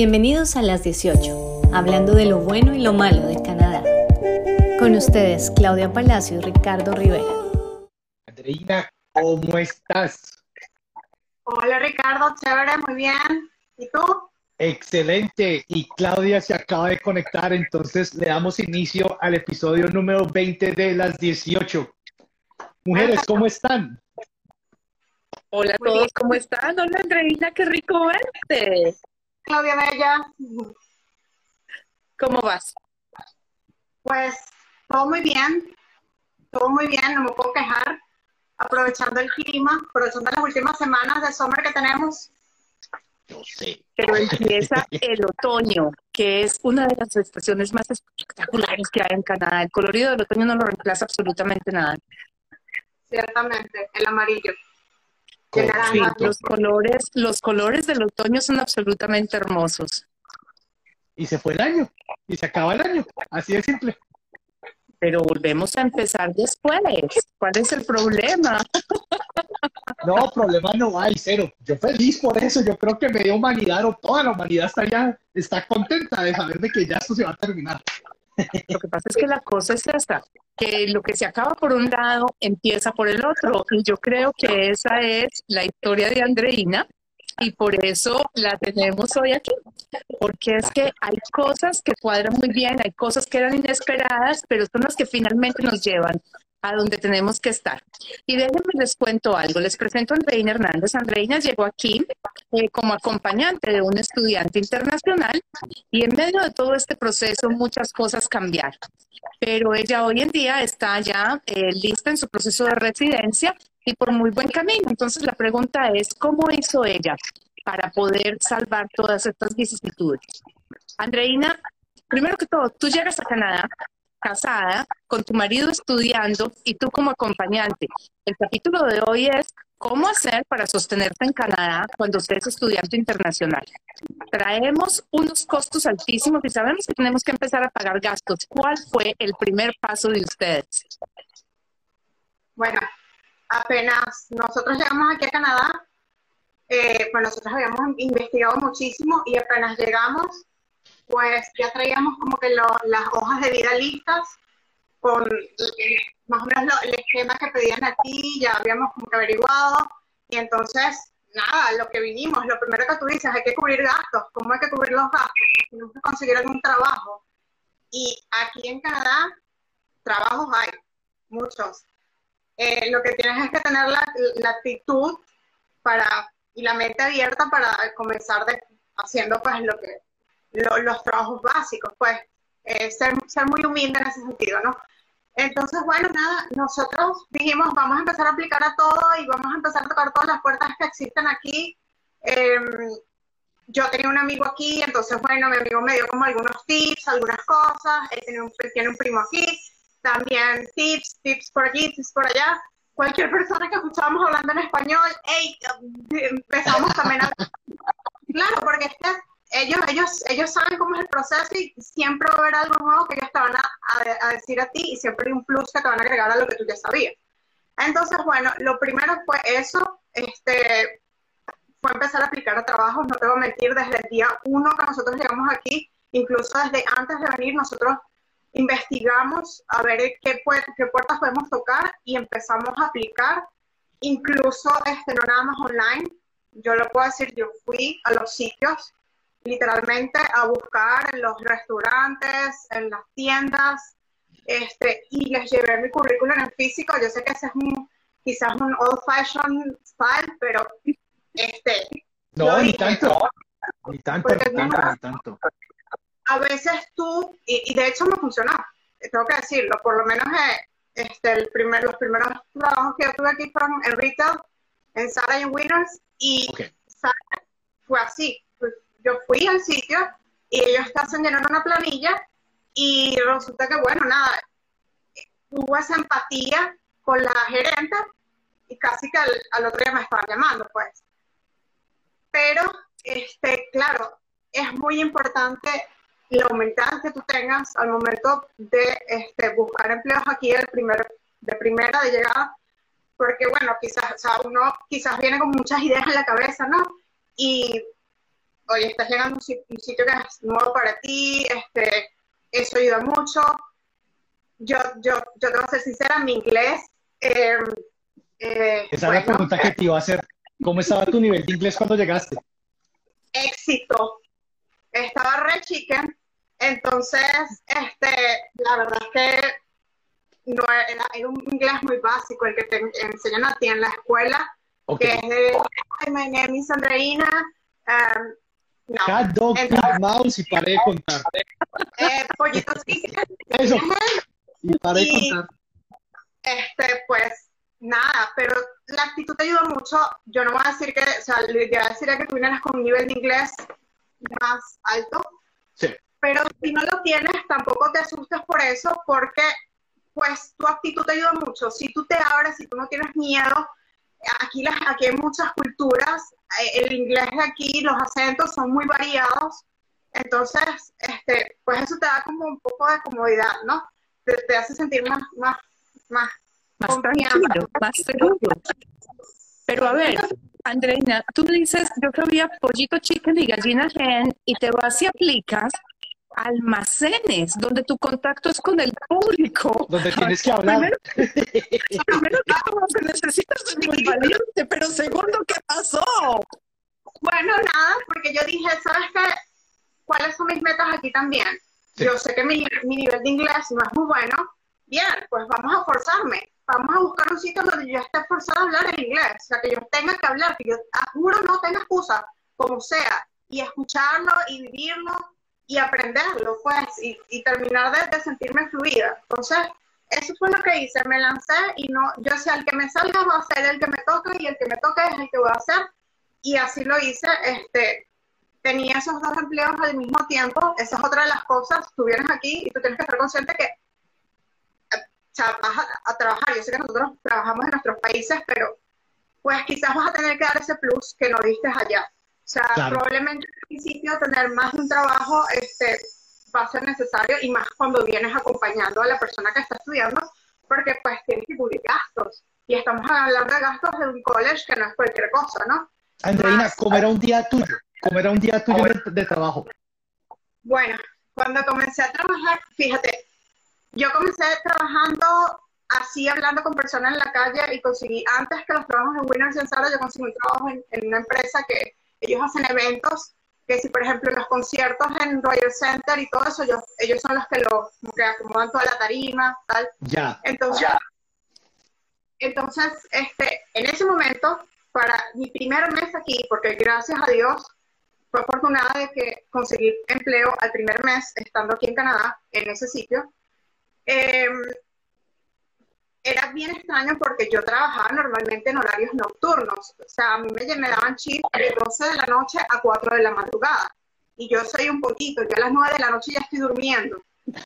Bienvenidos a las 18, hablando de lo bueno y lo malo de Canadá. Con ustedes, Claudia Palacio y Ricardo Rivera. Andreina, ¿cómo estás? Hola Ricardo, chévere, muy bien. ¿Y tú? Excelente. Y Claudia se acaba de conectar, entonces le damos inicio al episodio número 20 de las 18. Mujeres, ¿cómo están? Hola a todos, ¿cómo están? Hola Andreina, qué rico verte. Claudia Bella. ¿Cómo vas? Pues todo muy bien, todo muy bien, no me puedo quejar. Aprovechando el clima, aprovechando las últimas semanas de sombra que tenemos. Yo sé. Pero empieza el otoño, que es una de las estaciones más espectaculares que hay en Canadá. El colorido del otoño no lo reemplaza absolutamente nada. Ciertamente, el amarillo. Sí, los colores, los colores del otoño son absolutamente hermosos. Y se fue el año, y se acaba el año, así de simple. Pero volvemos a empezar después. ¿Cuál es el problema? No, problema no hay, cero. Yo feliz por eso, yo creo que media humanidad o toda la humanidad está ya, está contenta de saber de que ya esto se va a terminar. Lo que pasa es que la cosa es esta, que lo que se acaba por un lado empieza por el otro. Y yo creo que esa es la historia de Andreina y por eso la tenemos hoy aquí. Porque es que hay cosas que cuadran muy bien, hay cosas que eran inesperadas, pero son las que finalmente nos llevan a donde tenemos que estar. Y déjenme les cuento algo. Les presento a Andreina Hernández. Andreina llegó aquí eh, como acompañante de un estudiante internacional y en medio de todo este proceso muchas cosas cambiaron. Pero ella hoy en día está ya eh, lista en su proceso de residencia y por muy buen camino. Entonces la pregunta es, ¿cómo hizo ella para poder salvar todas estas vicisitudes? Andreina, primero que todo, tú llegas a Canadá casada, con tu marido estudiando y tú como acompañante. El capítulo de hoy es cómo hacer para sostenerte en Canadá cuando usted es estudiante internacional. Traemos unos costos altísimos y sabemos que tenemos que empezar a pagar gastos. ¿Cuál fue el primer paso de ustedes? Bueno, apenas nosotros llegamos aquí a Canadá, eh, pues nosotros habíamos investigado muchísimo y apenas llegamos, pues ya traíamos como que lo- las hojas de vida listas con eh, más o menos el esquema que pedían aquí, ya habíamos como que averiguado y entonces, nada, lo que vinimos, lo primero que tú dices, hay que cubrir gastos, ¿cómo hay que cubrir los gastos? Tenemos que conseguir algún trabajo y aquí en Canadá, trabajos hay, muchos. Eh, lo que tienes es que tener la, la actitud para y la mente abierta para comenzar de- haciendo pues lo que lo- los trabajos básicos pues eh, ser, ser muy humilde en ese sentido no entonces bueno nada nosotros dijimos vamos a empezar a aplicar a todo y vamos a empezar a tocar todas las puertas que existen aquí. Em, yo tenía un amigo aquí entonces bueno mi amigo me dio como algunos tips algunas cosas él tiene un, tiene un primo aquí también tips, tips por aquí, tips por allá. Cualquier persona que escuchábamos hablando en español, hey, empezamos también a... Claro, porque es que ellos, ellos, ellos saben cómo es el proceso y siempre va a haber algo nuevo que ellos te van a, a- a decir a ti y siempre hay un plus que te van a agregar a lo que tú ya sabías. Entonces, bueno, lo primero fue eso, este, fue empezar a aplicar a trabajos, no te voy a mentir, desde el día uno que nosotros llegamos aquí, incluso desde antes de venir, nosotros investigamos a ver qué, pu- qué puertas podemos tocar y empezamos a aplicar, incluso este, no nada más online, yo lo puedo decir, yo fui a los sitios literalmente a buscar en los restaurantes, en las tiendas, este, y les llevé mi currículum en físico, yo sé que ese es un, quizás un old fashion style, pero este, No, ni tanto, ni tanto, ni tanto, no- ni tanto. a veces tú, y, y de hecho me funcionó, tengo que decirlo, por lo menos eh, este, el primer, los primeros trabajos que yo tuve aquí fueron en retail, en Zara y en Winners, y Ok. Zara fue así, yo fui al sitio y ellos te hacen llenar una planilla y resulta que, bueno, nada, hubo esa empatía con la gerente y casi que al, otro día me estaban llamando, pues. Pero, este, claro, es muy importante la humildad que tú tengas al momento de este, buscar empleos aquí el primer, de primera, de llegada, porque bueno, quizás, uno quizás viene con muchas ideas en la cabeza, ¿no? Y oye, estás llegando a un sitio que es nuevo para ti, este, eso ayuda mucho. Yo, yo, yo te voy a ser sincera, mi inglés... Em, eh, Esa es la pregunta que te iba a hacer. ¿Cómo estaba tu nivel de inglés cuando llegaste? Éxito. Estaba re chicken. Entonces, este, la verdad es que no era, un inglés muy básico el que te enseñan a ti en la escuela, que es de, hi, my name is Andreina. Um, no. Cat, dog, mouse y paré de contar. Eh, pollito Eso. Y paré de contar. Este, pues, nada, pero la actitud te ayuda mucho. Yo no voy a decir que, o sea, lo ideal sería que tú vinieras con un nivel de inglés más alto. Sí. Pero si no lo tienes, tampoco te asustes por eso, porque pues tu actitud te ayuda mucho. Si tú te abres, si tú no tienes miedo, aquí, las, aquí hay muchas culturas, eh, el inglés de aquí, los acentos son muy variados, entonces, este, pues eso te da como un poco de comodidad, ¿no? Te, hace sentir más, más, más, más tranquilo, más seguro. Pero a ver, Andreina, tú dices, yo que había pollito chicken y gallina hen, y te vas y aplicas almacenes, donde tu contacto es con el público. Donde tienes que hablar. Primero, primero que necesitas ser muy valiente, pero segundo, ¿qué pasó? Bueno, nada, porque yo dije, ¿sabes qué? ¿Cuáles son mis metas aquí también? Yo sé que mi, mi nivel de inglés no es muy bueno. Bien, pues vamos a forzarme. Vamos a buscar un sitio donde yo esté forzada a hablar en inglés. O sea, que yo tenga que hablar, que yo juro no tenga excusa, como sea. Y escucharlo y vivirlo y aprenderlo, pues, y, terminar de, sentirme fluida. Entonces, eso fue lo que hice, me lancé y no, yo sé, el que me salga va a ser el que me toque y el que me toque es el que voy a hacer. Y así lo hice, este, tenía esos dos empleos al mismo tiempo, esa es otra de las cosas, tú vienes aquí y tú tienes que estar consciente que vas a, a, trabajar, yo sé que nosotros trabajamos en nuestros países, pero pues quizás vas a tener que dar ese plus que no diste allá. O sea, probablemente al principio tener más de un trabajo este, va a ser necesario y más cuando vienes acompañando a la persona que está estudiando, porque pues tienes que cubrir gastos. Y estamos hablando de gastos de un college que no es cualquier cosa, ¿no? Andreina, ¿cómo era un día tuyo? ¿Cómo era un día tuyo de, trabajo? Bueno, cuando comencé a trabajar, fíjate, yo comencé trabajando así hablando con personas en la calle y conseguí, antes que los trabajos en Winners en Sara, yo conseguí un trabajo en, una empresa que ellos hacen eventos que si por ejemplo los conciertos en Royal Center y todo eso, ellos, ellos son los que lo que acomodan toda la tarima, tal. Ya. Entonces, entonces, este, en ese momento, para mi primer mes aquí, porque gracias a Dios fue afortunada de que conseguí empleo al primer mes estando aquí en Canadá, en ese sitio. Eh, era bien extraño porque yo trabajaba normalmente en horarios nocturnos. O sea, a mí me, me daban chips de 12 de la noche a 4 de la madrugada. Y yo soy un poquito, yo a las 9 de la noche ya estoy durmiendo.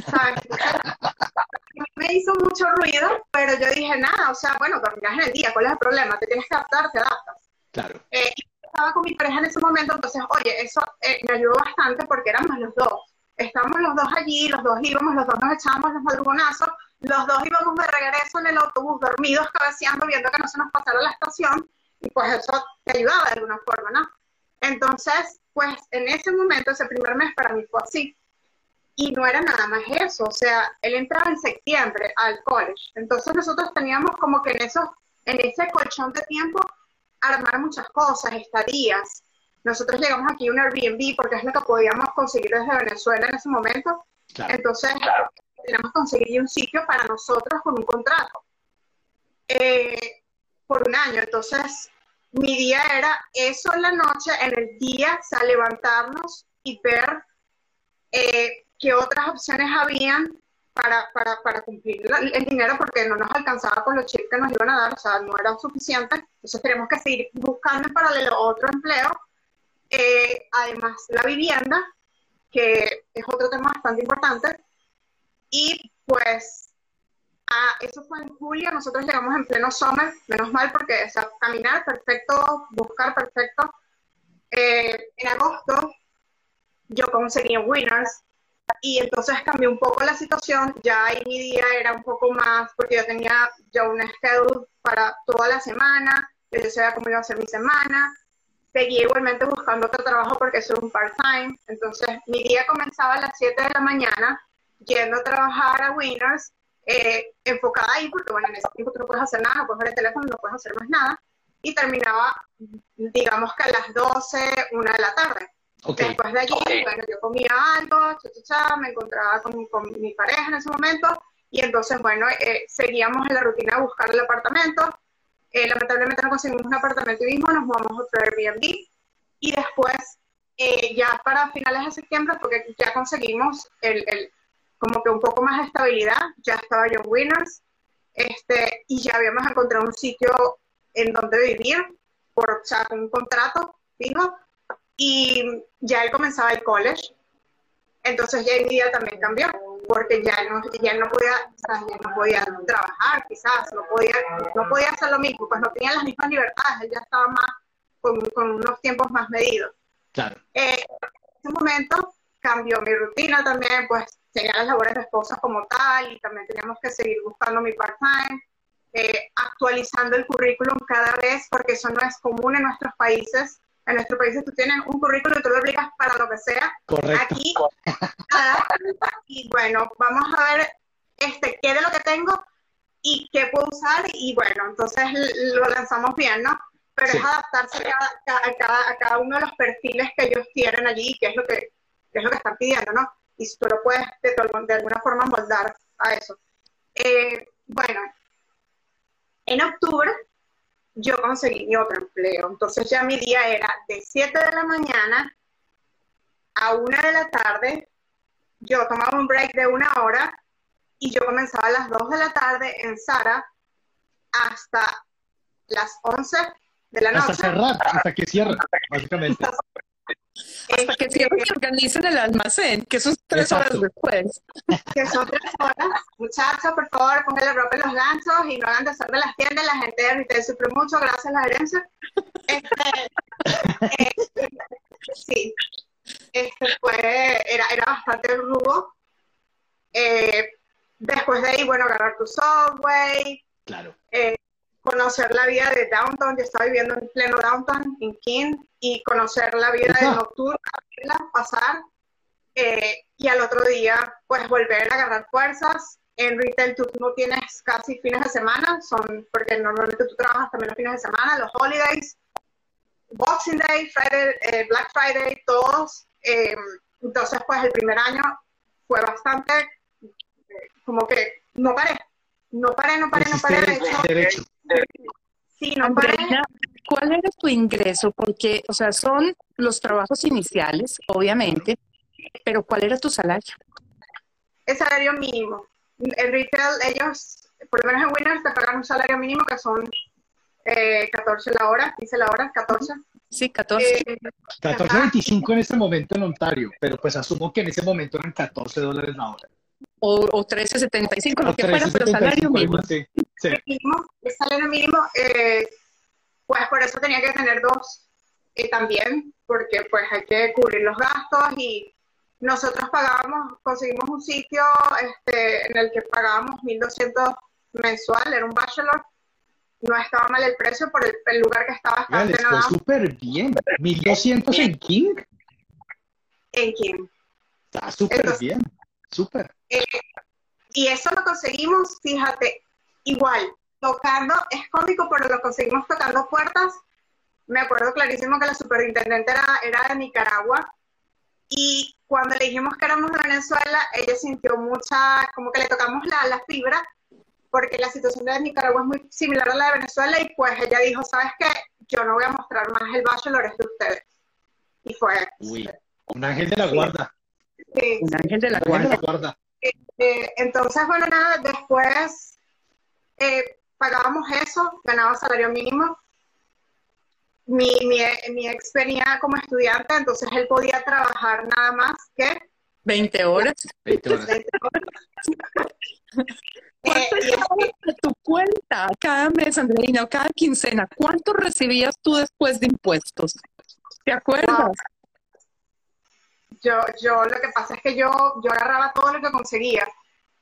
¿sabes? me hizo mucho ruido, pero yo dije, nada, o sea, bueno, dormirás en el día, ¿cuál es el problema? Te tienes que adaptar, te adaptas. Claro. Eh, estaba con mi pareja en ese momento, entonces, oye, eso eh, me ayudó bastante porque éramos los dos. Estábamos los dos allí, los dos íbamos, los dos nos echábamos los madrugonazos, los dos íbamos de regreso en el autobús, dormidos, cabeceando, viendo que no se nos pasara la estación, y pues eso te ayudaba de alguna forma, ¿no? Entonces, pues en ese momento, ese primer mes para mí fue así. Y no era nada más eso, o sea, él entraba en septiembre al college. Entonces nosotros teníamos como que en, esos, en ese colchón de tiempo armar muchas cosas, estadías. Nosotros llegamos aquí a un Airbnb porque es lo que podíamos conseguir desde Venezuela en ese momento. Entonces, tenemos que conseguir un sitio para nosotros con un contrato eh, por un año. Entonces, mi día era eso en la noche, en el día, o sea, levantarnos y ver eh, qué otras opciones habían para, para, para cumplir el, dinero porque no nos alcanzaba con los chips que nos iban a dar, o sea, no era suficiente. Entonces tenemos que seguir buscando en paralelo otro empleo. Eh, además, la vivienda, que es otro tema bastante importante. Y pues ah, eso fue en julio, nosotros llegamos en pleno summer, menos mal porque o caminar perfecto, buscar perfecto. Eh, en agosto yo conseguí Winners y entonces cambió un poco la situación, ya ahí mi día era un poco más, porque yo tenía ya un schedule para toda la semana, yo sabía cómo iba a ser mi semana, seguí igualmente buscando otro trabajo porque soy un part-time. Entonces, mi día comenzaba a las 7 de la mañana yendo a trabajar a Winners, eh, enfocada ahí, porque bueno, en ese tiempo tú no puedes hacer nada, no puedes ver el teléfono, no puedes hacer más nada. Y terminaba, digamos que a las 12, 1 de la tarde. Después de allí, bueno, yo comía algo, cha, me encontraba con, con, mi pareja en ese momento, y entonces, bueno, eh, seguíamos en la rutina de buscar el apartamento. Eh, lamentablemente no conseguimos un apartamento y mismo, nos mudamos a otro Airbnb, y después, eh, ya para finales de septiembre, porque ya conseguimos el, el, como que un poco más de estabilidad, ya estaba yo en Winners, este, y ya habíamos encontrado un sitio en donde vivir, por, o sea, con un contrato fijo, y ya él comenzaba el college, entonces ya mi vida también cambió, porque ya no, ya no podía, ya no podía trabajar, quizás, no podía, no podía hacer lo mismo, pues no tenía las mismas libertades, él ya estaba más, con, con unos tiempos más medidos. Claro. Eh, en ese momento cambió mi rutina también, pues tenía las labores de esposa como tal, y también teníamos que seguir buscando mi part-time, eh, actualizando el currículum cada vez, porque eso no es común en nuestros países en nuestro país tú tienes un currículo y tú lo aplicas para lo que sea. Correcto. Aquí, y bueno, vamos a ver este, qué de lo que tengo y qué puedo usar y bueno, entonces lo lanzamos bien, ¿no? Pero es adaptarse a cada, a, cada, uno de los perfiles que ellos tienen allí, qué es lo que, es lo que están pidiendo, ¿no? Y si tú lo puedes de, de alguna forma moldar a eso. Eh, bueno, en octubre yo conseguí mi otro empleo. Entonces ya mi día era de 7 de la mañana a 1 de la tarde. Yo tomaba un break de una hora y yo comenzaba a las 2 de la tarde en Sara hasta las 11 de la noche. Hasta cerrar, hasta que cierra, básicamente. Hasta que cierren y organicen el almacén, que son tres horas después. Que son tres horas. Muchachos, por favor, pongan la ropa en los ganchos y no hagan de las tiendas. La gente de Retail sufre mucho, gracias a la herencia. Este, eh, sí. Este fue, era, era bastante rudo. Eh, después de ahí, bueno, agarrar tu subway. Claro. Eh, conocer la vida de downtown. Yo estaba viviendo en pleno downtown, en King y conocer la vida de nocturna, pasar, eh, y al otro día, pues volver a agarrar fuerzas. En retail tú no tienes casi fines de semana, son porque normalmente tú trabajas también los fines de semana, los holidays, Boxing Day, Friday, eh, Black Friday, todos. Eh, entonces, pues el primer año fue bastante como que no paré, no paré, no paré, no paré. Derecho. Sí, no paré. ¿cuál era tu ingreso? Porque, o sea, son los trabajos iniciales, obviamente, pero ¿cuál era tu salario? El salario mínimo. En retail, ellos, por lo menos en Winners, te pagan un salario mínimo que son eh, 14 la hora, 15 la hora, 14. Sí, 14. Eh, 14.25 en este momento en Ontario, pero pues asumo que en ese momento eran 14 dólares la hora. O, o 13.75, lo que fuera, pero salario mínimo. Sí, sí. El, mínimo, el salario mínimo eh, pues por eso tenía que tener dos eh, también, porque pues hay que cubrir los gastos y nosotros pagábamos, conseguimos un sitio este, en el que pagábamos 1.200 mensual, era un bachelor, no estaba mal el precio por el, lugar que estaba bastante Les fue súper bien, 1.200 en King. En King. Está súper bien, súper. Eh, y eso lo conseguimos, fíjate, igual, tocando, es cómico, pero lo conseguimos tocando puertas. Me acuerdo clarísimo que la superintendente era, era de Nicaragua y cuando le dijimos que éramos de Venezuela, ella sintió mucha, como que le tocamos la, la fibra, porque la situación de Nicaragua es muy similar a la de Venezuela y pues ella dijo, ¿sabes qué? Yo no voy a mostrar más el bachelor, es de ustedes. Y fue... Uy, un ángel de la guarda. Sí. Un ángel de la guarda. Eh, entonces, bueno, nada, después eh, pagábamos eso, ganaba salario mínimo. Mi, mi, mi ex venía como estudiante, entonces él podía trabajar nada más que 20 horas. 20 horas. 20 horas. ¿Cuánto eh, tu cuenta cada mes, Andreina, o cada quincena? ¿Cuánto recibías tú después de impuestos? ¿Te acuerdas? Yo, yo, lo que pasa es que yo, yo agarraba todo lo que conseguía.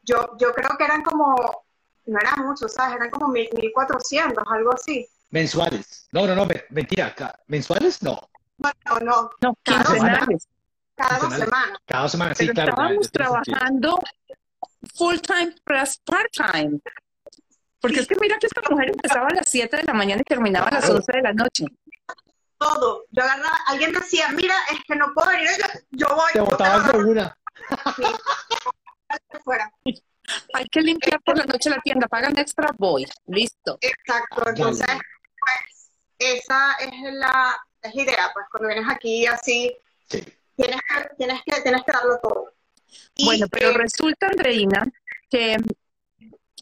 Yo, yo creo que eran como no era mucho, ¿sabes? Eran como 1.400, algo así. Mensuales. No, no, no, me- mentira. ¿Mensuales? No. No, no, no, No, Cada quincenales. cada dos semanas. Cada dos semanas, sí, Pero claro. estábamos trabajando full time plus part time. Porque es que mira que esta mujer empezaba a las 7 de la mañana y terminaba a las Claro. 11 de la noche. Todo. Yo agarraba, alguien decía, mira, es que no puedo venir, yo, yo voy. Te yo botabas de fuera. Hay que limpiar por la noche la tienda, pagan extra, voy. Listo. Exacto, entonces, pues, esa es la, es la idea, pues, cuando vienes aquí así, Sí. tienes que, tienes que, tienes que darlo todo. Y, Bueno, pero resulta, Andreina, que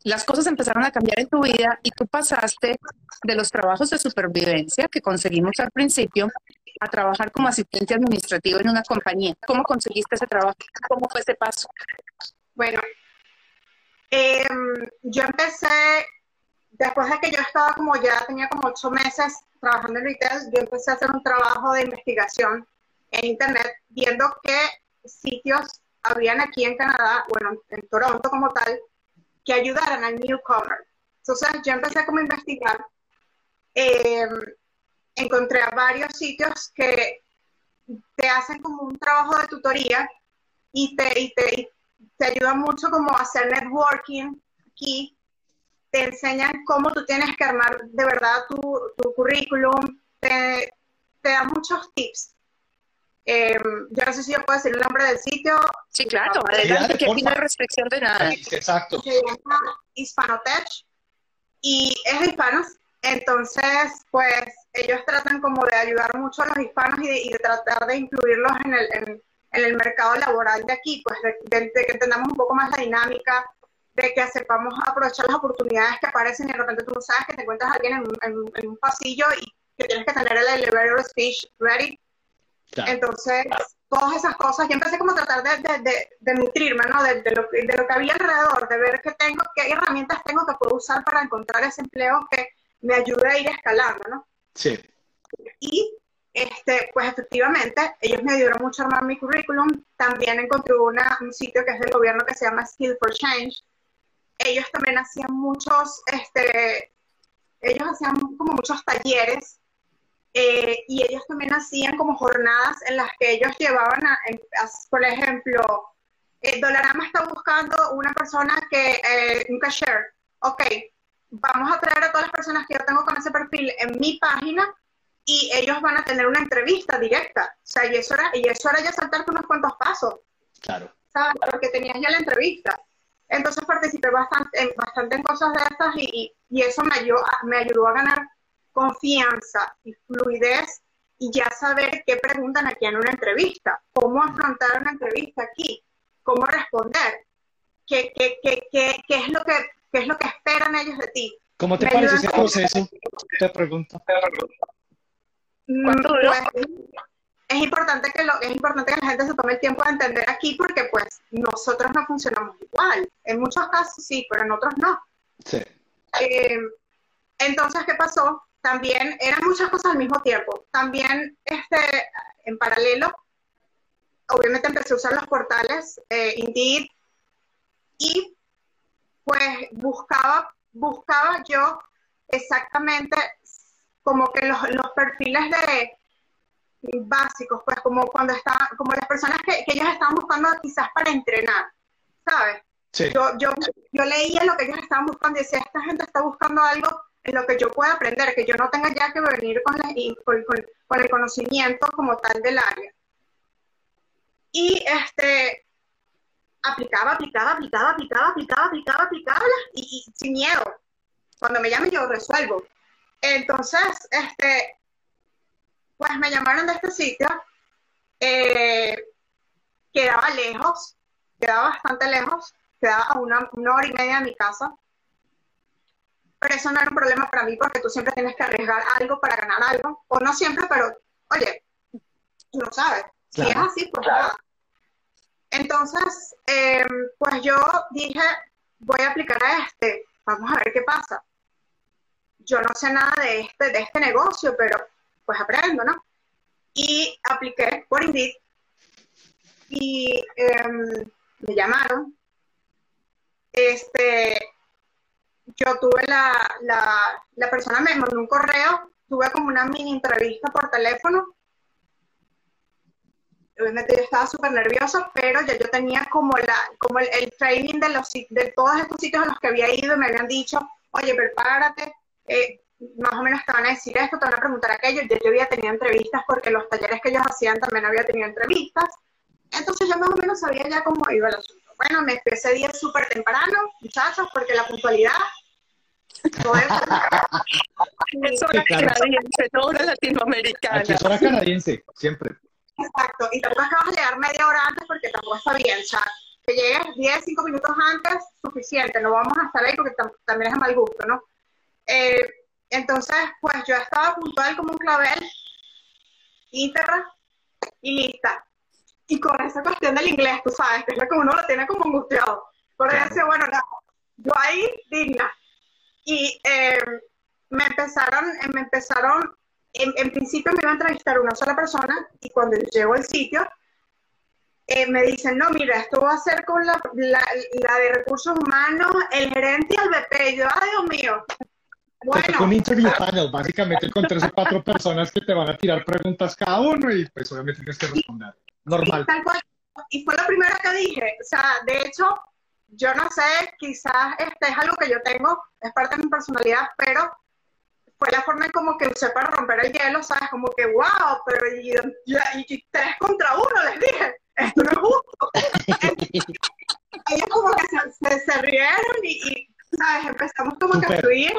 las cosas empezaron a cambiar en tu vida y tú pasaste de los trabajos de supervivencia que conseguimos al principio a trabajar como asistente administrativo en una compañía. ¿Cómo conseguiste ese trabajo? ¿Cómo fue ese paso? Bueno, em, yo empecé, después de que yo estaba como ya tenía como ocho meses trabajando en retail, yo empecé a hacer un trabajo de investigación en internet, viendo qué sitios habían aquí en Canadá, bueno, en Toronto como tal, que ayudaran al newcomer. Entonces yo empecé como a investigar, em, encontré varios sitios que te hacen como un trabajo de tutoría y te, y te, te ayuda mucho como a hacer networking aquí, te enseñan cómo tú tienes que armar de verdad tu, tu currículum, te, te dan muchos tips. Eh, yo no sé si yo puedo decir el nombre del sitio, Sí, claro, adelante, que aquí no hay restricción de nada. Sí, Exacto. se llama Hispanotech y es de hispanos. Entonces, pues ellos tratan como de ayudar mucho a los hispanos y de, y de tratar de incluirlos en el, en, en el mercado laboral de aquí, pues de, de- de que entendamos un poco más la dinámica, de que sepamos aprovechar las oportunidades que aparecen y de repente tú no sabes que te encuentras a alguien en, un- en en un pasillo y que tienes que tener el elevator speech ready Claro. entonces, todas esas cosas, yo empecé como a tratar de, de, de, de nutrirme, ¿no? De, lo, que- de lo que había alrededor, de ver qué tengo, qué herramientas tengo que puedo usar para encontrar ese empleo que me ayude a ir escalando, ¿no? Sí. Y, este, pues efectivamente, ellos me ayudaron mucho a armar mi currículum. También encontré una, un sitio que es del gobierno que se llama Skill for Change. Ellos también hacían muchos, este, ellos hacían como muchos talleres eh, y ellos también hacían como jornadas en las que ellos llevaban, a, por ejemplo, eh, Dollarama está buscando una persona que, eh, un cashier, ok, vamos a traer a todas las personas que yo tengo con ese perfil en mi página y ellos van a tener una entrevista directa, o sea, y eso era, y eso era ya saltarte unos cuantos pasos, Claro. ¿sabes? Porque tenías ya la entrevista. Entonces participé bastante, en, bastante en cosas de estas y, y- y eso me ayudó, me ayudó a ganar confianza y fluidez y ya saber qué preguntan aquí en una entrevista, cómo afrontar una entrevista aquí, cómo responder, qué, qué, qué, qué, qué es, lo que, qué es lo que esperan ellos de ti. ¿Cómo te Me parece ese proceso? Te pregunto. ¿Cuánto duró? Pues, es importante que lo, es importante que la gente se tome el tiempo de entender aquí porque pues nosotros no funcionamos igual. En muchos casos sí, pero en otros no. Sí. Eh, entonces, ¿qué pasó? También eran muchas cosas al mismo tiempo. También, este, en paralelo, obviamente empecé a usar los portales eh, Indeed y pues buscaba, buscaba yo exactamente como que los, los perfiles de básicos, pues como cuando está, como las personas que, que ellos estaban buscando quizás para entrenar, ¿sabes? Sí. yo, yo, yo leía lo que ellos estaban buscando y decía, esta gente está buscando algo en lo que yo pueda aprender, que yo no tenga ya que venir con, la- con, con- con el conocimiento como tal del área. Y este, aplicaba, aplicaba, aplicaba, aplicaba, aplicaba, aplicaba, aplicaba, y, y sin miedo. Cuando me llamen yo resuelvo. Entonces, este, pues me llamaron de este sitio, eh, quedaba lejos, quedaba bastante lejos, quedaba a una, una hora y media de mi casa. Pero eso no era un problema para mí porque tú siempre tienes que arriesgar algo para ganar algo. O no siempre, pero oye, tú lo sabes. Si Claro. es así, pues nada. Entonces, eh, pues yo dije, voy a aplicar a este, vamos a ver qué pasa. Yo no sé nada de este, de este negocio, pero pues aprendo, ¿no? Y apliqué por Indeed y em, me llamaron. Este, yo tuve la, la, la persona me mandó un correo, tuve como una mini entrevista por teléfono. Obviamente yo estaba súper nerviosa, pero ya yo tenía como, la, como el, el, training de, los, de todos estos sitios a los que había ido y me habían dicho, oye, prepárate, eh, más o menos te van a decir esto, te van a preguntar aquello. Yo, yo había tenido entrevistas porque los talleres que ellos hacían también había tenido entrevistas. Entonces yo más o menos sabía ya cómo iba el asunto. Bueno, me ese día súper temprano, muchachos, porque la puntualidad... No es, es hora canadiense, no hora latinoamericana. Es hora canadiense, siempre. Exacto, y tampoco acabas de llegar media hora antes porque tampoco está bien, o sea, que llegues 10, 5 minutos antes, suficiente, no vamos a estar ahí porque también es de mal gusto, ¿no? Eh, entonces, pues yo estaba puntual como un clavel, íntegra y lista. Y con esa cuestión del inglés, tú sabes, que es lo que uno lo tiene como angustiado. Por eso, claro. bueno, no, yo ahí digna. Y eh, me empezaron, me empezaron, en, en, principio me iba a entrevistar una sola persona y cuando llego al sitio, eh, me dicen, no, mira, esto va a ser con la, la, la, de recursos humanos, el gerente y el BP. Yo, ay, Dios mío. Bueno. un interview panel, básicamente con tres o cuatro personas que te van a tirar preguntas cada uno y pues obviamente tienes que responder. Normal. Y, y fue lo primero que dije. O sea, de hecho, yo no sé, quizás este es algo que yo tengo, es parte de mi personalidad, pero fue la forma en como que usé para romper el hielo, ¿sabes? Como que, wow, pero y, y, y tres contra uno, les dije, esto no es justo. Ellos como que se, se, se rieron y, ¿sabes? Empezamos como Super. que a fluir.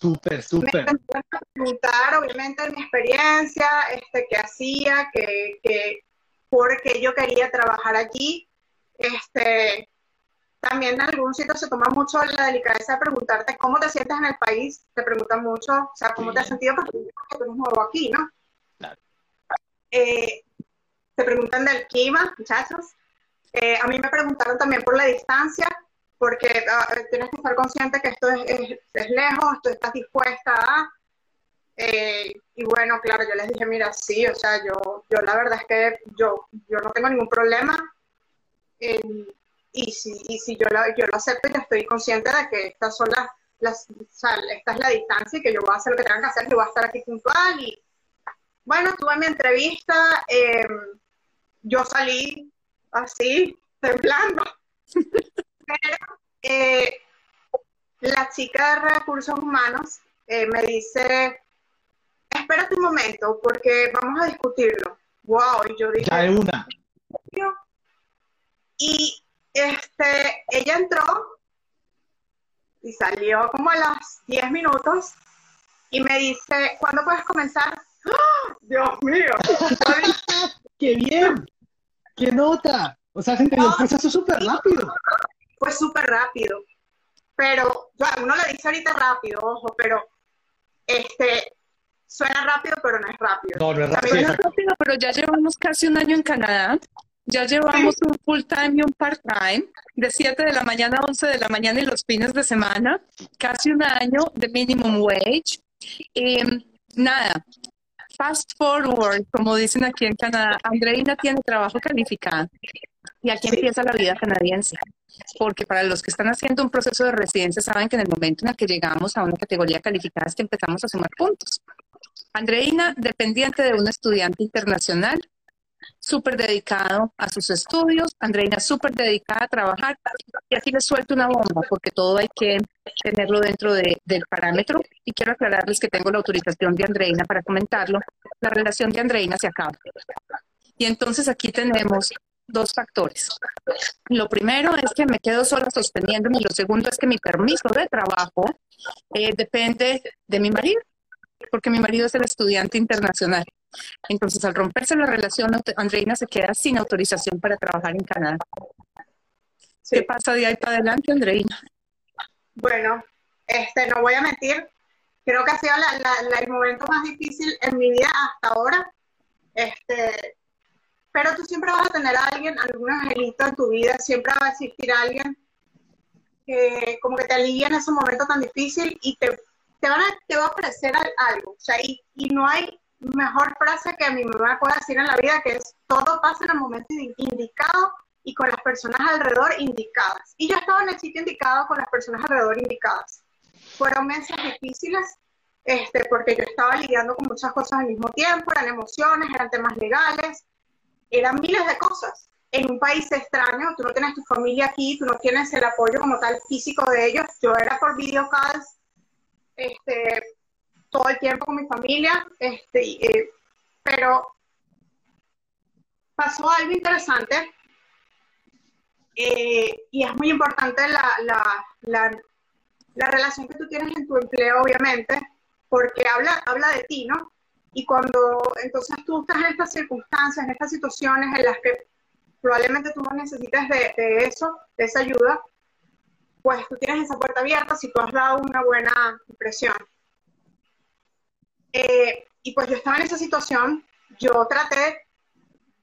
Súper, súper. Me empezaron a preguntar, obviamente, mi experiencia, este, qué hacía, que, que, por qué yo quería trabajar allí. Este, también en algún sitio se toma mucho la delicadeza de preguntarte cómo te sientes en el país, te preguntan mucho, o sea, cómo sí. te has sentido porque tú eres nuevo aquí, ¿no? Claro. Eh, te preguntan del clima, muchachos. Eh, a mí me preguntaron también por la distancia, porque uh, tienes que estar consciente que esto es, es, es lejos, tú estás dispuesta a... Eh, y bueno, claro, yo les dije, mira, sí, o sea, yo, yo la verdad es que yo, yo no tengo ningún problema. Eh, y si, y si yo, lo, yo lo acepto y estoy consciente de que estas son las, las esta es la distancia y que yo voy a hacer lo que tenga que hacer, que voy a estar aquí puntual. Y bueno, tuve mi entrevista, eh, yo salí así, temblando. Pero eh, la chica de recursos humanos me dice, espérate un momento, porque vamos a discutirlo. Wow, y yo dije... Ya una. Y este, ella entró y salió como a los 10 minutos y me dice, ¿cuándo puedes comenzar? ¡Oh, Dios mío. ¡Qué bien! ¡Qué nota! O sea, se entendió el proceso súper rápido. Fue súper rápido. Pero, uno le dice ahorita rápido, ojo, pero este suena rápido, pero no es rápido. No, no es rápido. Suena rápido, pero ya llevamos casi un año en Canadá. Ya llevamos un full time y un part time, de 7 de la mañana a 11 de la mañana y los fines de semana, casi un año de minimum wage. Eh, nada, fast forward, como dicen aquí en Canadá, Andreina tiene trabajo calificado y aquí empieza la vida canadiense. Porque para los que están haciendo un proceso de residencia saben que en el momento en el que llegamos a una categoría calificada es que empezamos a sumar puntos. Andreina, dependiente de un estudiante internacional, súper dedicado a sus estudios, Andreina súper dedicada a trabajar, y aquí les suelto una bomba, porque todo hay que tenerlo dentro de, del parámetro, y quiero aclararles que tengo la autorización de Andreina para comentarlo, la relación de Andreina se acaba. Y entonces aquí tenemos dos factores. Lo primero es que me quedo sola sosteniéndome, y lo segundo es que mi permiso de trabajo eh, depende de mi marido, porque mi marido es el estudiante internacional. Entonces, al romperse la relación, Andreina se queda sin autorización para trabajar en Canadá. Sí. ¿Qué pasa de ahí para adelante, Andreina? Bueno, este, no voy a mentir, creo que ha sido la, la, la, el momento más difícil en mi vida hasta ahora. Este, pero tú siempre vas a tener a alguien, algún angelito en tu vida, siempre va a existir alguien que como que te alivia en ese momento tan difícil y te, te, van a, te va a ofrecer algo. O sea, y, y no hay mejor frase que mi mamá puede decir en la vida, que es todo pasa en el momento indicado y con las personas alrededor indicadas. Y yo estaba en el sitio indicado con las personas alrededor indicadas. fueron meses difíciles, este, porque yo estaba lidiando con muchas cosas al mismo tiempo, eran emociones, eran temas legales, eran miles de cosas. En un país extraño, tú no tienes tu familia aquí, tú no tienes el apoyo como tal físico de ellos. Yo era por videocalls, este, todo el tiempo con mi familia, este, eh, pero pasó algo interesante eh, y es muy importante la, la, la, la, relación que tú tienes en tu empleo, obviamente, porque habla, habla de ti, ¿no? Y cuando entonces tú estás en estas circunstancias, en estas situaciones en las que probablemente tú no necesites de, de eso, de esa ayuda, pues tú tienes esa puerta abierta si tú has dado una buena impresión. Eh, y pues yo estaba en esa situación, yo traté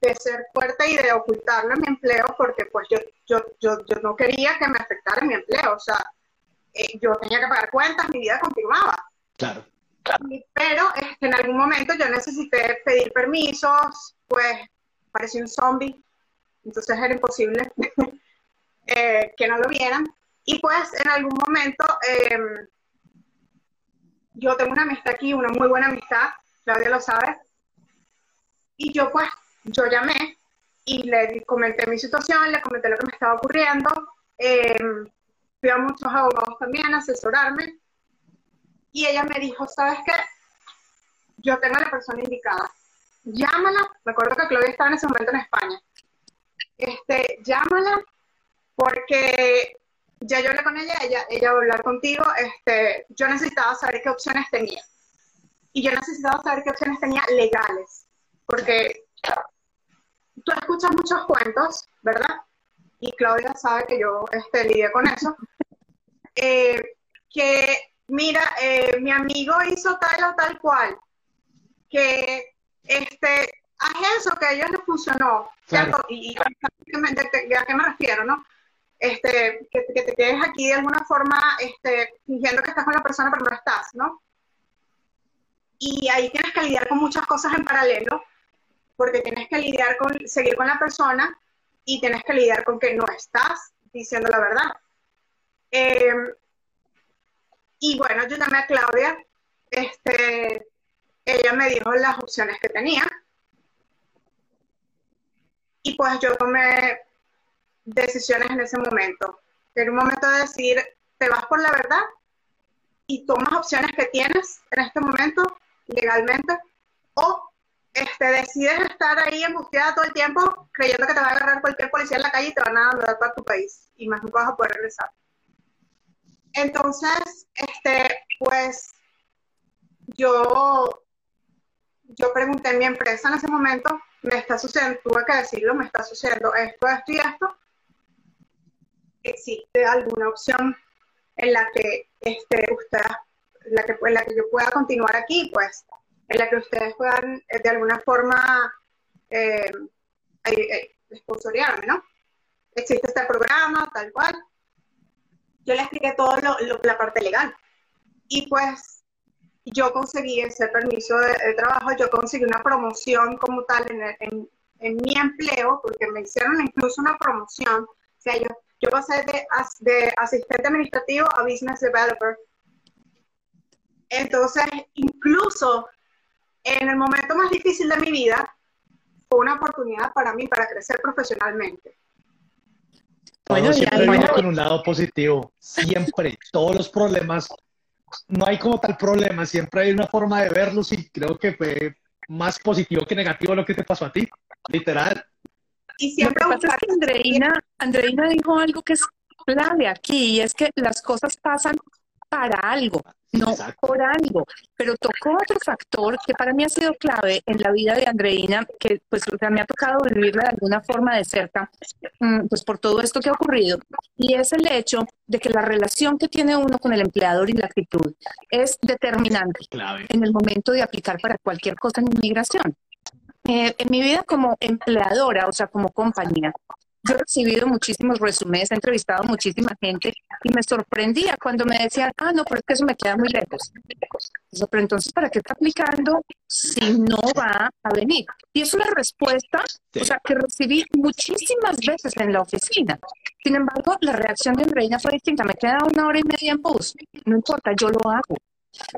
de ser fuerte y de ocultarlo en mi empleo porque pues yo, yo, yo, yo no quería que me afectara mi empleo, o sea, eh, yo tenía que pagar cuentas, mi vida continuaba. Claro. Pero este, en algún momento yo necesité pedir permisos, pues parecía un zombie, entonces era imposible eh, que no lo vieran. Y pues en algún momento eh, yo tengo una amistad aquí, una muy buena amistad, Claudia lo sabe, y yo pues, yo llamé y le comenté mi situación, le comenté lo que me estaba ocurriendo, eh, fui a muchos abogados también a asesorarme, y ella me dijo, ¿sabes qué? Yo tengo a la persona indicada, llámala, me acuerdo que Claudia estaba en ese momento en España, este, llámala porque ya yo hablé con ella, ella, ella va a hablar contigo, este, yo necesitaba saber qué opciones tenía. Y yo necesitaba saber qué opciones tenía legales, porque tú escuchas muchos cuentos, ¿verdad? Y Claudia sabe que yo este, lidié con eso. Eh, que, mira, eh, mi amigo hizo tal o tal cual, que, este, haz eso, que a ellos les funcionó, ¿cierto? Y, y a qué me refiero, ¿no? Este, que, te quedes aquí de alguna forma este, fingiendo que estás con la persona, pero no estás, ¿no? Y ahí tienes que lidiar con muchas cosas en paralelo, porque tienes que lidiar con seguir con la persona y tienes que lidiar con que no estás diciendo la verdad. Em, y bueno, yo llamé a Claudia, este, ella me dijo las opciones que tenía. Y pues yo tomé decisiones en ese momento. En un momento de decir, te vas por la verdad y tomas opciones que tienes en este momento legalmente o este, decides estar ahí angustiada todo el tiempo creyendo que te va a agarrar cualquier policía en la calle y te van a mandar para tu país y más nunca vas a poder regresar. Entonces, este, pues yo, yo pregunté en mi empresa en ese momento, me está sucediendo, tuve que decirlo, me está sucediendo esto, esto y esto, existe alguna opción en la que este, usted, en la que yo pueda continuar aquí, pues, en la que ustedes puedan eh, de alguna forma eh, eh ¿no? Existe este programa, tal cual. Yo le expliqué todo lo, la parte legal. Y pues yo conseguí ese permiso de, trabajo, yo conseguí una promoción como tal en, en, mi empleo, porque me hicieron incluso una promoción. O sea, yo yo pasé de, de asistente administrativo a business developer. Entonces, incluso en el momento más difícil de mi vida, fue una oportunidad para mí para crecer profesionalmente. Bueno, siempre viene con un lado positivo, siempre, todos los problemas, no hay como tal problema, siempre hay una forma de verlos y creo que fue más positivo que negativo lo que te pasó a ti, literal. Y siempre Lo que pasa es que Andreina, Andreina dijo algo que es clave aquí, y es que las cosas pasan para algo, no por algo. Pero tocó otro factor que para mí ha sido clave en la vida de Andreina, que pues me ha tocado vivirla de alguna forma de cerca, mm, pues por todo esto que ha ocurrido, y es el hecho de que la relación que tiene uno con el empleador y la actitud es determinante en el momento de aplicar para cualquier cosa en inmigración. Eh, en mi vida como empleadora, o sea, como compañía, yo he recibido muchísimos resúmenes, he entrevistado muchísima gente y me sorprendía cuando me decían, ah, no, pero es que eso me queda muy lejos. pero entonces, ¿para qué está aplicando si no va a venir? Y es una respuesta, o sea, que recibí muchísimas veces en la oficina. Sin embargo, la reacción de Andreina fue distinta. Me queda una hora y media en bus. No importa, yo lo hago.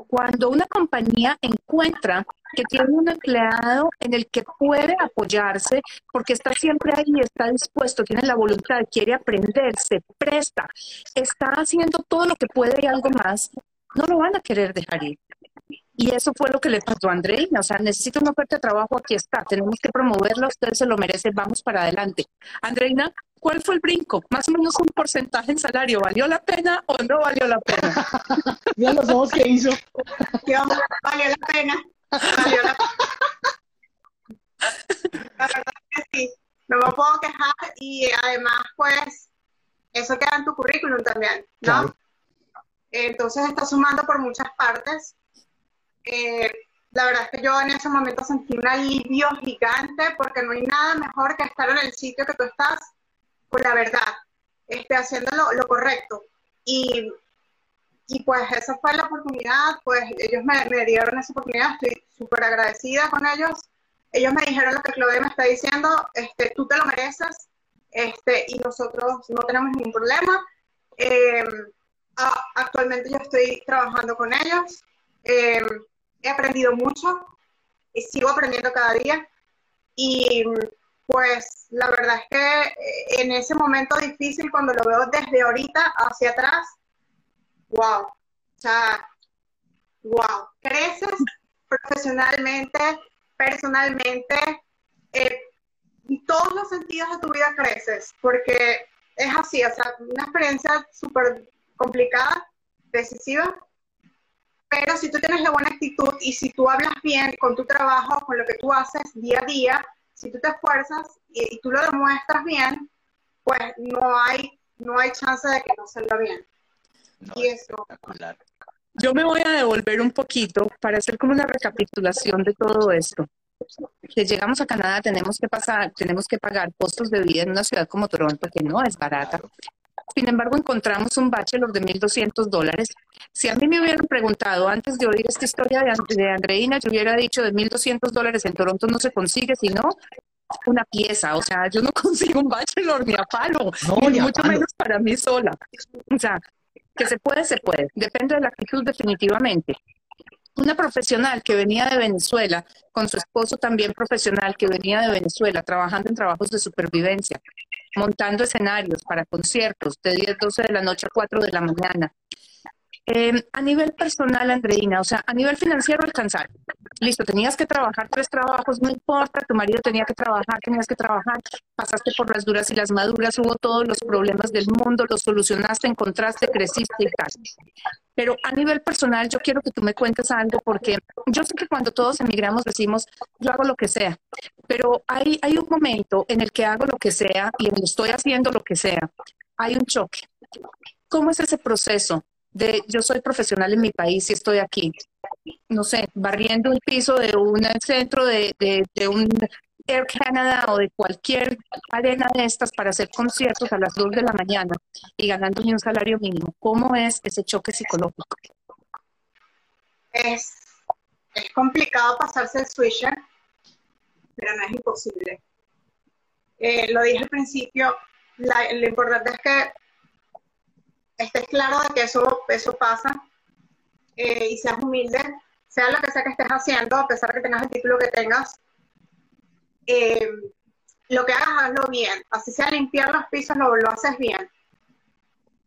Cuando una compañía encuentra que tiene un empleado en el que puede apoyarse porque está siempre ahí, está dispuesto, tiene la voluntad, quiere aprender, se presta, está haciendo todo lo que puede y algo más, no lo van a querer dejar ir. Y eso fue lo que le pasó a Andreina. O sea, necesito una oferta de trabajo, aquí está. Tenemos que promoverla, usted se lo merece, vamos para adelante. Andreina, ¿cuál fue el brinco? Más o menos un porcentaje en salario. ¿Valió la pena o no valió la pena? Mira los ojos que hizo. valió la pena. Valió la pena. La verdad es que sí. No me puedo quejar y además, pues, eso queda en tu currículum también, ¿no? Entonces está sumando por muchas partes. Eh, la verdad es que yo en ese momento sentí un alivio gigante porque no hay nada mejor que estar en el sitio que tú estás con la verdad, este, haciendo lo, correcto. Y, y, pues esa fue la oportunidad, pues ellos me, me dieron esa oportunidad, estoy súper agradecida con ellos. Ellos me dijeron lo que Claudia me está diciendo, este, tú te lo mereces este, y nosotros no tenemos ningún problema. Eh, actualmente yo estoy trabajando con ellos. Eh, he aprendido mucho y sigo aprendiendo cada día. Y pues la verdad es que eh, en ese momento difícil, cuando lo veo desde ahorita hacia atrás, wow. O sea, wow. Creces profesionalmente, personalmente, eh, en todos los sentidos de tu vida creces, porque es así, o sea, una experiencia súper complicada, decisiva, pero si tú tienes la buena actitud y si tú hablas bien con tu trabajo, con lo que tú haces día a día, si tú te esfuerzas y, tú lo demuestras bien, pues no hay, no hay chance de que no salga bien. y eso. Yo me voy a devolver un poquito para hacer como una recapitulación de todo esto. Que llegamos a Canadá, tenemos que pasar, tenemos que pagar costos de vida en una ciudad como Toronto, que no es barata. Sin embargo, encontramos un bachelor de 1.200 dólares. Si a mí me hubieran preguntado antes de oír esta historia de, Andreina, yo hubiera dicho de 1.200 dólares en Toronto no se consigue, sino una pieza. O sea, yo no consigo un bachelor ni a palo, ni, mucho menos para mí sola. O sea, que se puede, se puede. Depende de la actitud definitivamente. Una profesional que venía de Venezuela, con su esposo también profesional que venía de Venezuela, trabajando en trabajos de supervivencia, montando escenarios para conciertos de 10, 12 de la noche a 4 de la mañana. Em, a nivel personal, Andreina, o sea, a nivel financiero alcanzar. Listo, tenías que trabajar tres trabajos, no importa, tu marido tenía que trabajar, tenías que trabajar, pasaste por las duras y las maduras, hubo todos los problemas del mundo, los solucionaste, encontraste, creciste y tal. Pero a nivel personal, yo quiero que tú me cuentes algo porque yo sé que cuando todos emigramos decimos, yo hago lo que sea, pero hay, hay un momento en el que hago lo que sea y estoy haciendo lo que sea. Hay un choque. ¿Cómo es ese proceso de yo soy profesional en mi país y estoy aquí? No sé, barriendo el piso de un centro de, de, un Air Canada o de cualquier arena de estas para hacer conciertos a las 2 de la mañana y ganando un salario mínimo. ¿Cómo es ese choque psicológico? Es, es complicado pasarse el switcher, pero no es imposible. Eh, lo dije al principio, lo importante es que estés claro de que eso, eso pasa eh, y seas humilde, sea lo que sea que estés haciendo, a pesar de que tengas el título que tengas, eh, lo que hagas, hazlo bien. Así sea limpiar los pisos, lo, lo haces bien.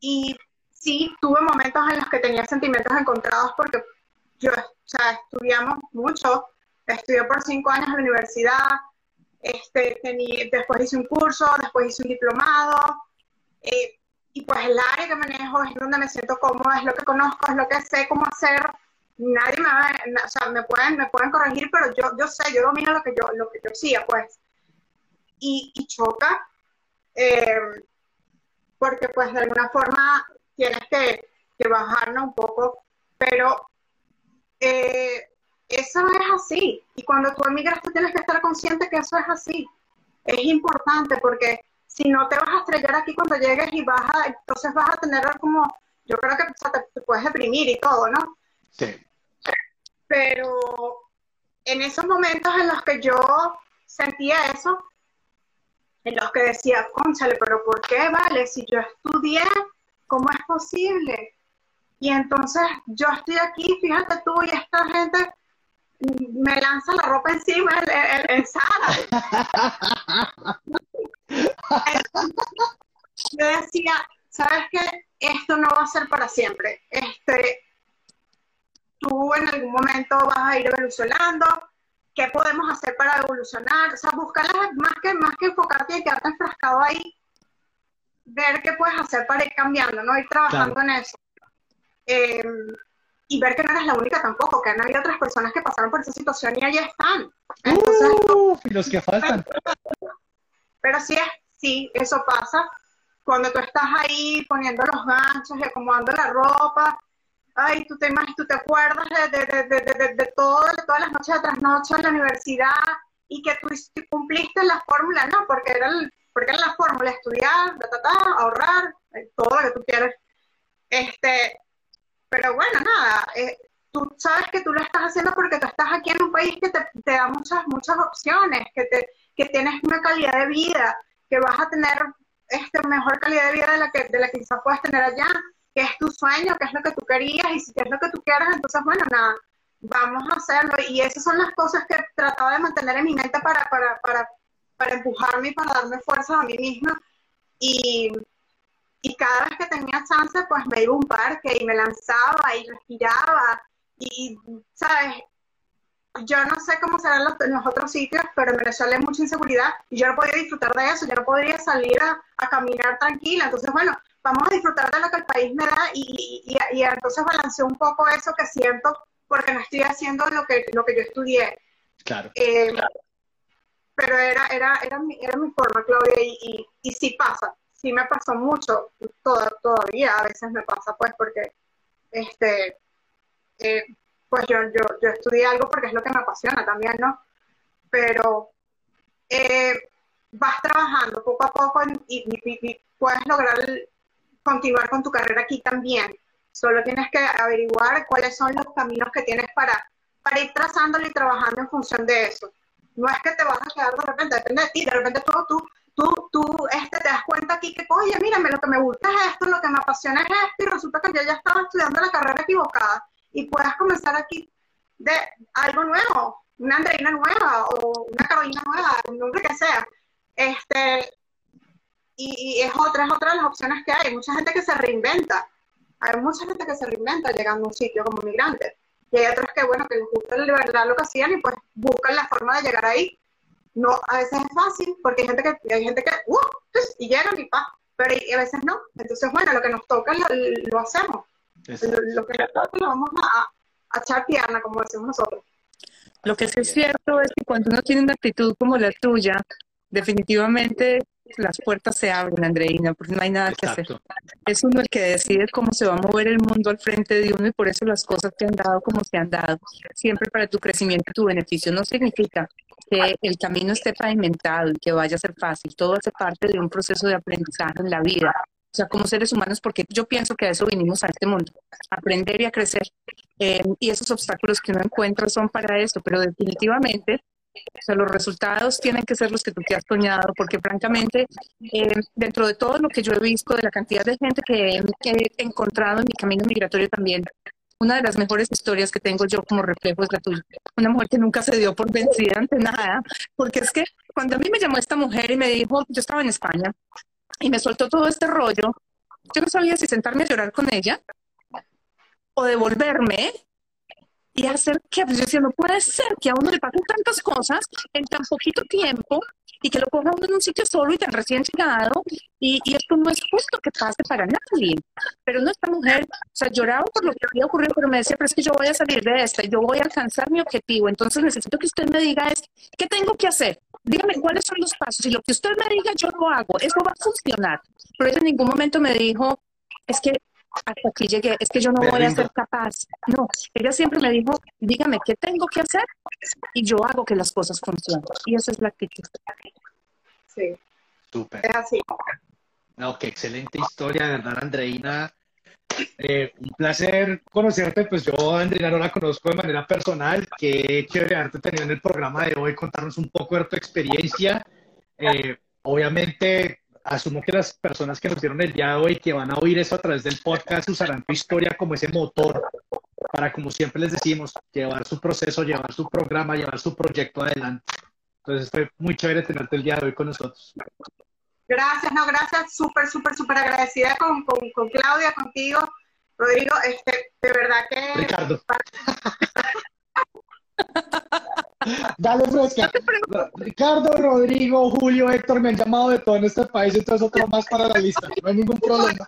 Y sí, tuve momentos en los que tenía sentimientos encontrados porque yo, o sea, estudiamos mucho, estudié por cinco años en la universidad, este, después hice un curso, después hice un diplomado, eh, y pues el área que manejo es donde me siento cómoda, es lo que conozco, es lo que sé cómo hacer, nadie me va, o sea, me pueden, me pueden corregir, pero yo, yo sé, yo domino lo que yo, lo que yo hacía, pues. Y, choca, eh, porque pues de alguna forma tienes que, que bajarlo un poco, pero eh, eso es así. Y cuando tú emigras, tú tienes que estar consciente que eso es así. Es importante porque si no te vas a estrellar aquí cuando llegues y vas a, entonces vas a tener como, yo creo que te puedes deprimir y todo, ¿no? Sí. pero en esos momentos en los que yo sentía eso, en los que decía, conchale, pero ¿por qué vale? Si yo estudié, ¿cómo es posible? Y entonces yo estoy aquí, fíjate tú, y esta gente me lanza la ropa encima en, en, yo decía, ¿sabes qué? Esto no va a ser para siempre. Este, tú en algún momento vas a ir evolucionando, qué podemos hacer para evolucionar, o sea, buscar más que, más que enfocarte y quedarte enfrascado ahí, ver qué puedes hacer para ir cambiando, ¿no? Ir trabajando en eso. Em, y ver que no eres la única tampoco, que han habido otras personas que pasaron por esa situación y ahí están. Entonces, uh, los que faltan. Pero, sí, es, sí, eso pasa. Cuando tú estás ahí poniendo los ganchos y acomodando la ropa, ay, tú te, tú te acuerdas de, de, de, de, todo, de todas las noches de trasnoche en la universidad y que tú cumpliste la fórmula, no, porque era, porque era la fórmula, estudiar, ahorrar, eh, todo lo que tú quieres. Este, pero bueno, nada, eh, tú sabes que tú lo estás haciendo porque tú estás aquí en un país que te, te da muchas, muchas opciones, que, te, que tienes una calidad de vida, que vas a tener este, mejor calidad de vida de la que, de la que quizás puedas tener allá qué es tu sueño, qué es lo que tú querías y si es lo que tú quieres, entonces, bueno, nada, vamos a hacerlo. Y esas son las cosas que trataba de mantener en mi mente para, para, para, para empujarme y para darme fuerza a mí misma. Y, y cada vez que tenía chance, pues me iba a un parque y me lanzaba y respiraba. Y, ¿sabes? Yo no sé cómo serán los, los otros sitios, pero en Venezuela hay mucha inseguridad y yo no podía disfrutar de eso, yo no podría salir a, a caminar tranquila. Entonces, bueno, vamos a disfrutar de lo que el país me da y, y, entonces balanceo un poco eso que siento porque no estoy haciendo lo que, lo que yo estudié. Claro. Eh, pero era, era, era, mi, era mi forma, Claudia, y, y, sí pasa, sí me pasó mucho, todavía a veces me pasa, pues, porque, este, eh, pues yo, yo, yo estudié algo porque es lo que me apasiona también, ¿no? Pero eh, vas trabajando poco a poco y, puedes lograr continuar con tu carrera aquí también. Solo tienes que averiguar cuáles son los caminos que tienes para, para ir trazándolo y trabajando en función de eso. No es que te vas a quedar de repente, depende de ti, de repente tú, tú, tú, tú este, te das cuenta aquí que, oye, mírame, lo que me gusta es esto, lo que me apasiona es esto, y resulta que yo ya estaba estudiando la carrera equivocada. Y puedes comenzar aquí de algo nuevo, una Andreina nueva o una Carolina nueva, el nombre que sea. Este, y, es otra, es otra de las opciones que hay. Mucha gente que se reinventa. Hay mucha gente que se reinventa llegando a un sitio como migrante. Y hay otros que, bueno, que les gusta la libertad lo que hacían y pues buscan la forma de llegar ahí. No, a veces es fácil, porque hay gente que, hay gente que, uh, pues, y llegan y pa, pero a veces no. Entonces, bueno, lo que nos toca lo, hacemos. Lo, que nos toca lo vamos a, a echar pierna, como decimos nosotros. Lo que sí es cierto es que cuando uno tiene una actitud como la tuya, definitivamente las puertas se abren, Andreina, porque no hay nada que hacer. Es uno el que decide cómo se va a mover el mundo al frente de uno y por eso las cosas te han dado como se han dado, siempre para tu crecimiento y tu beneficio. No significa que el camino esté pavimentado y que vaya a ser fácil, todo hace parte de un proceso de aprendizaje en la vida. O sea, como seres humanos, porque yo pienso que a eso vinimos a este mundo, a aprender y a crecer. Eh, y esos obstáculos que uno encuentra son para eso, pero definitivamente o sea, los resultados tienen que ser los que tú te has soñado, porque francamente, eh, dentro de todo lo que yo he visto, de la cantidad de gente que he, encontrado en mi camino migratorio también, una de las mejores historias que tengo yo como reflejo es la tuya. Una mujer que nunca se dio por vencida ante nada, porque es que cuando a mí me llamó esta mujer y me dijo, yo estaba en España, y me soltó todo este rollo, yo no sabía si sentarme a llorar con ella o devolverme y hacer que, pues yo decía, no puede ser que a uno le pasen tantas cosas en tan poquito tiempo y que lo ponga uno en un sitio solo y tan recién llegado y, y, esto no es justo que pase para nadie. Pero no, esta mujer, o sea, lloraba por lo que había ocurrido, pero me decía, pero es que yo voy a salir de esta yo voy a alcanzar mi objetivo. Entonces necesito que usted me diga es, ¿qué tengo que hacer? Dígame cuáles son los pasos y lo que usted me diga yo lo hago. Eso va a funcionar. Pero ella en ningún momento me dijo, es que hasta aquí llegué, es que yo no voy a ser capaz. No, ella siempre me dijo, dígame qué tengo que hacer y yo hago que las cosas funcionen. Y esa es la actitud. Sí. Súper. Es así. No, qué excelente historia, ¿verdad, Andreina? Eh, un placer conocerte, pues yo a Andrina no la conozco de manera personal, qué chévere haberte tenido en el programa de hoy, contarnos un poco de tu experiencia. Eh, obviamente, asumo que las personas que nos dieron el día de hoy, que van a oír eso a través del podcast, usarán tu historia como ese motor para, como siempre les decimos, llevar su proceso, llevar su programa, llevar su proyecto adelante. Entonces, estoy muy chévere tenerte el día de hoy con nosotros. Gracias, no, gracias, súper, súper, súper agradecida con, con, con, Claudia, contigo, Rodrigo, este, de verdad que... Ricardo. Dale fresca. Ricardo, Rodrigo, Julio, Héctor me han llamado de todo en este país, entonces otro más para la lista. No hay ningún problema.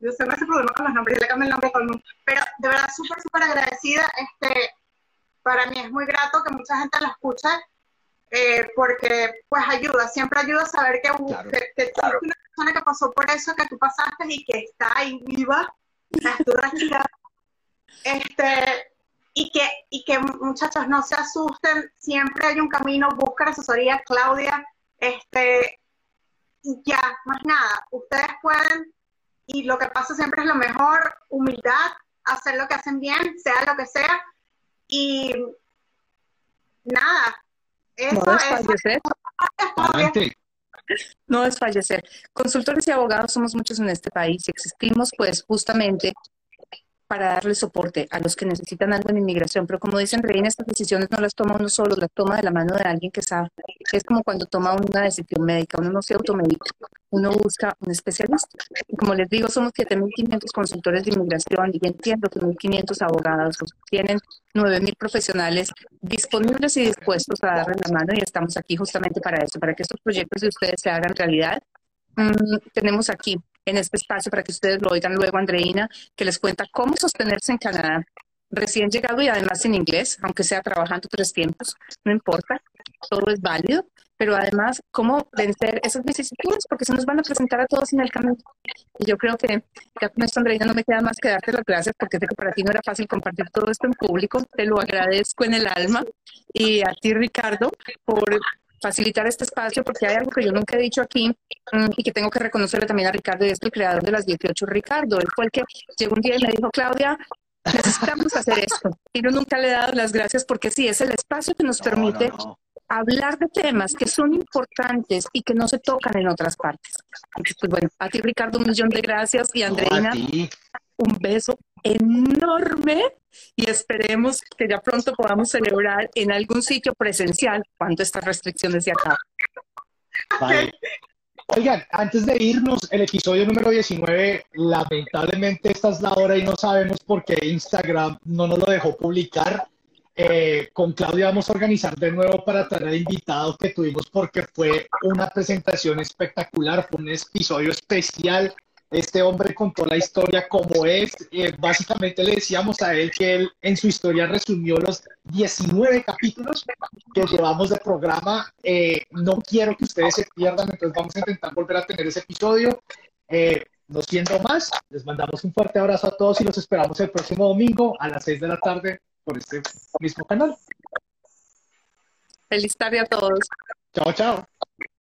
Yo sé, hay problema con los nombres, le cambio el nombre todo el mundo. Pero de verdad, súper, súper agradecida. Este, para mí es muy grato que mucha gente lo escuche, eh, porque pues ayuda, siempre ayuda a saber que, claro, que, que claro. una persona que pasó por eso, que tú pasaste y que está ahí viva, tú este, y que, y que muchachos no se asusten, siempre hay un camino, busca asesoría, Claudia, este, y ya, más nada, ustedes pueden, y lo que pasa siempre es lo mejor, humildad, hacer lo que hacen bien, sea lo que sea, y nada, eso, no desfallecer. No desfallecer. Consultores y abogados somos muchos en este país y existimos pues justamente para darle soporte a los que necesitan algo en inmigración. Pero como dicen Reina, estas decisiones no las toma uno solo, las toma de la mano de alguien que sabe. Es como cuando toma una decisión médica, uno no se automedica, uno busca un especialista. Y como les digo, somos 7.500 consultores de inmigración y entiendo que 1.500 abogados tienen 9.000 profesionales disponibles y dispuestos a darle la mano y estamos aquí justamente para eso, para que estos proyectos de ustedes se hagan realidad. Mm, tenemos aquí en este espacio para que ustedes lo oigan luego, Andreina, que les cuenta cómo sostenerse en Canadá. Recién llegado y además en inglés, aunque sea trabajando tres tiempos, no importa, todo es válido, pero además cómo vencer esas vicisitudes, porque se nos van a presentar a todos en el camino. Y yo creo que ya con esto, Andreina, no me queda más que darte las gracias, porque sé que para ti no era fácil compartir todo esto en público, te lo agradezco en el alma, y a ti, Ricardo, por facilitar este espacio porque hay algo que yo nunca he dicho aquí mm, y que tengo que reconocerle también a Ricardo, y es el creador de las 18 Ricardo. Él fue el que llegó un día y me dijo, Claudia, necesitamos hacer esto. Y yo nunca le he dado las gracias porque sí, es el espacio que nos permite hablar de temas que son importantes y que no se tocan en otras partes. Entonces, pues bueno, a ti Ricardo, un millón de gracias y Andreina, un beso enorme y esperemos que ya pronto podamos celebrar en algún sitio presencial cuando estas restricciones se acaben. Vale. Oigan, antes de irnos, el episodio número 19, lamentablemente esta es la hora y no sabemos por qué Instagram no nos lo dejó publicar. Eh, con Claudia vamos a organizar de nuevo para traer al invitado que tuvimos porque fue una presentación espectacular, fue un episodio especial este hombre contó la historia como es. Eh, básicamente le decíamos a él que él en su historia resumió los 19 capítulos que llevamos de programa. Eh, no quiero que ustedes se pierdan, entonces vamos a intentar volver a tener ese episodio. Eh, no siendo más, les mandamos un fuerte abrazo a todos y los esperamos el próximo domingo a las 6 de la tarde por este mismo canal. Feliz tarde a todos. Chao, chao.